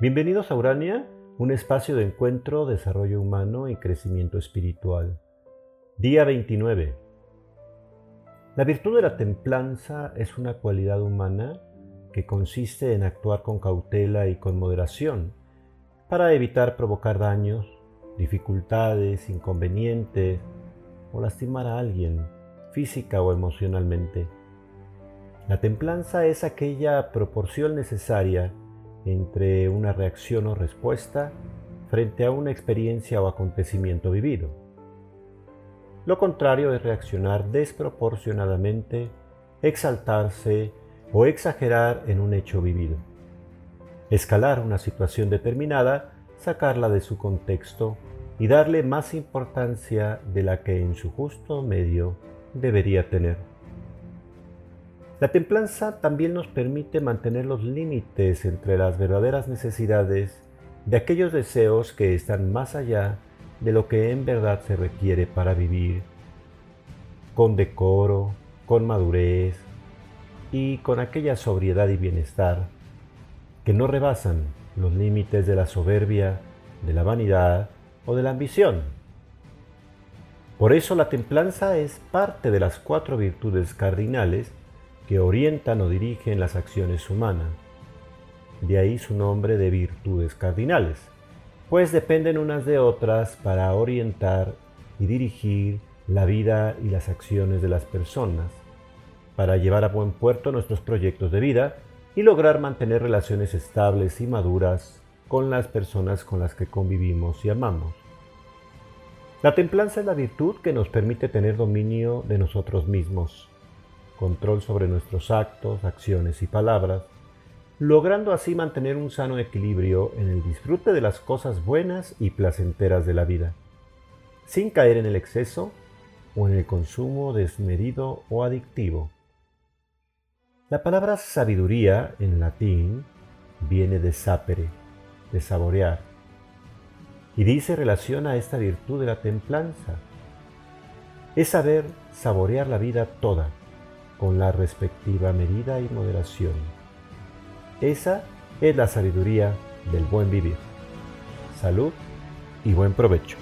Bienvenidos a Urania, un espacio de encuentro, desarrollo humano y crecimiento espiritual. Día 29. La virtud de la templanza es una cualidad humana que consiste en actuar con cautela y con moderación para evitar provocar daños, dificultades, inconvenientes o lastimar a alguien física o emocionalmente. La templanza es aquella proporción necesaria entre una reacción o respuesta frente a una experiencia o acontecimiento vivido. Lo contrario es reaccionar desproporcionadamente, exaltarse o exagerar en un hecho vivido. Escalar una situación determinada, sacarla de su contexto y darle más importancia de la que en su justo medio debería tener. La templanza también nos permite mantener los límites entre las verdaderas necesidades de aquellos deseos que están más allá de lo que en verdad se requiere para vivir, con decoro, con madurez y con aquella sobriedad y bienestar que no rebasan los límites de la soberbia, de la vanidad o de la ambición. Por eso la templanza es parte de las cuatro virtudes cardinales que orientan o dirigen las acciones humanas. De ahí su nombre de virtudes cardinales, pues dependen unas de otras para orientar y dirigir la vida y las acciones de las personas, para llevar a buen puerto nuestros proyectos de vida y lograr mantener relaciones estables y maduras con las personas con las que convivimos y amamos. La templanza es la virtud que nos permite tener dominio de nosotros mismos, control sobre nuestros actos, acciones y palabras, logrando así mantener un sano equilibrio en el disfrute de las cosas buenas y placenteras de la vida, sin caer en el exceso o en el consumo desmedido o adictivo. La palabra sabiduría en latín viene de sapere, de saborear, y dice relación a esta virtud de la templanza. Es saber saborear la vida toda, con la respectiva medida y moderación. Esa es la sabiduría del buen vivir. Salud y buen provecho.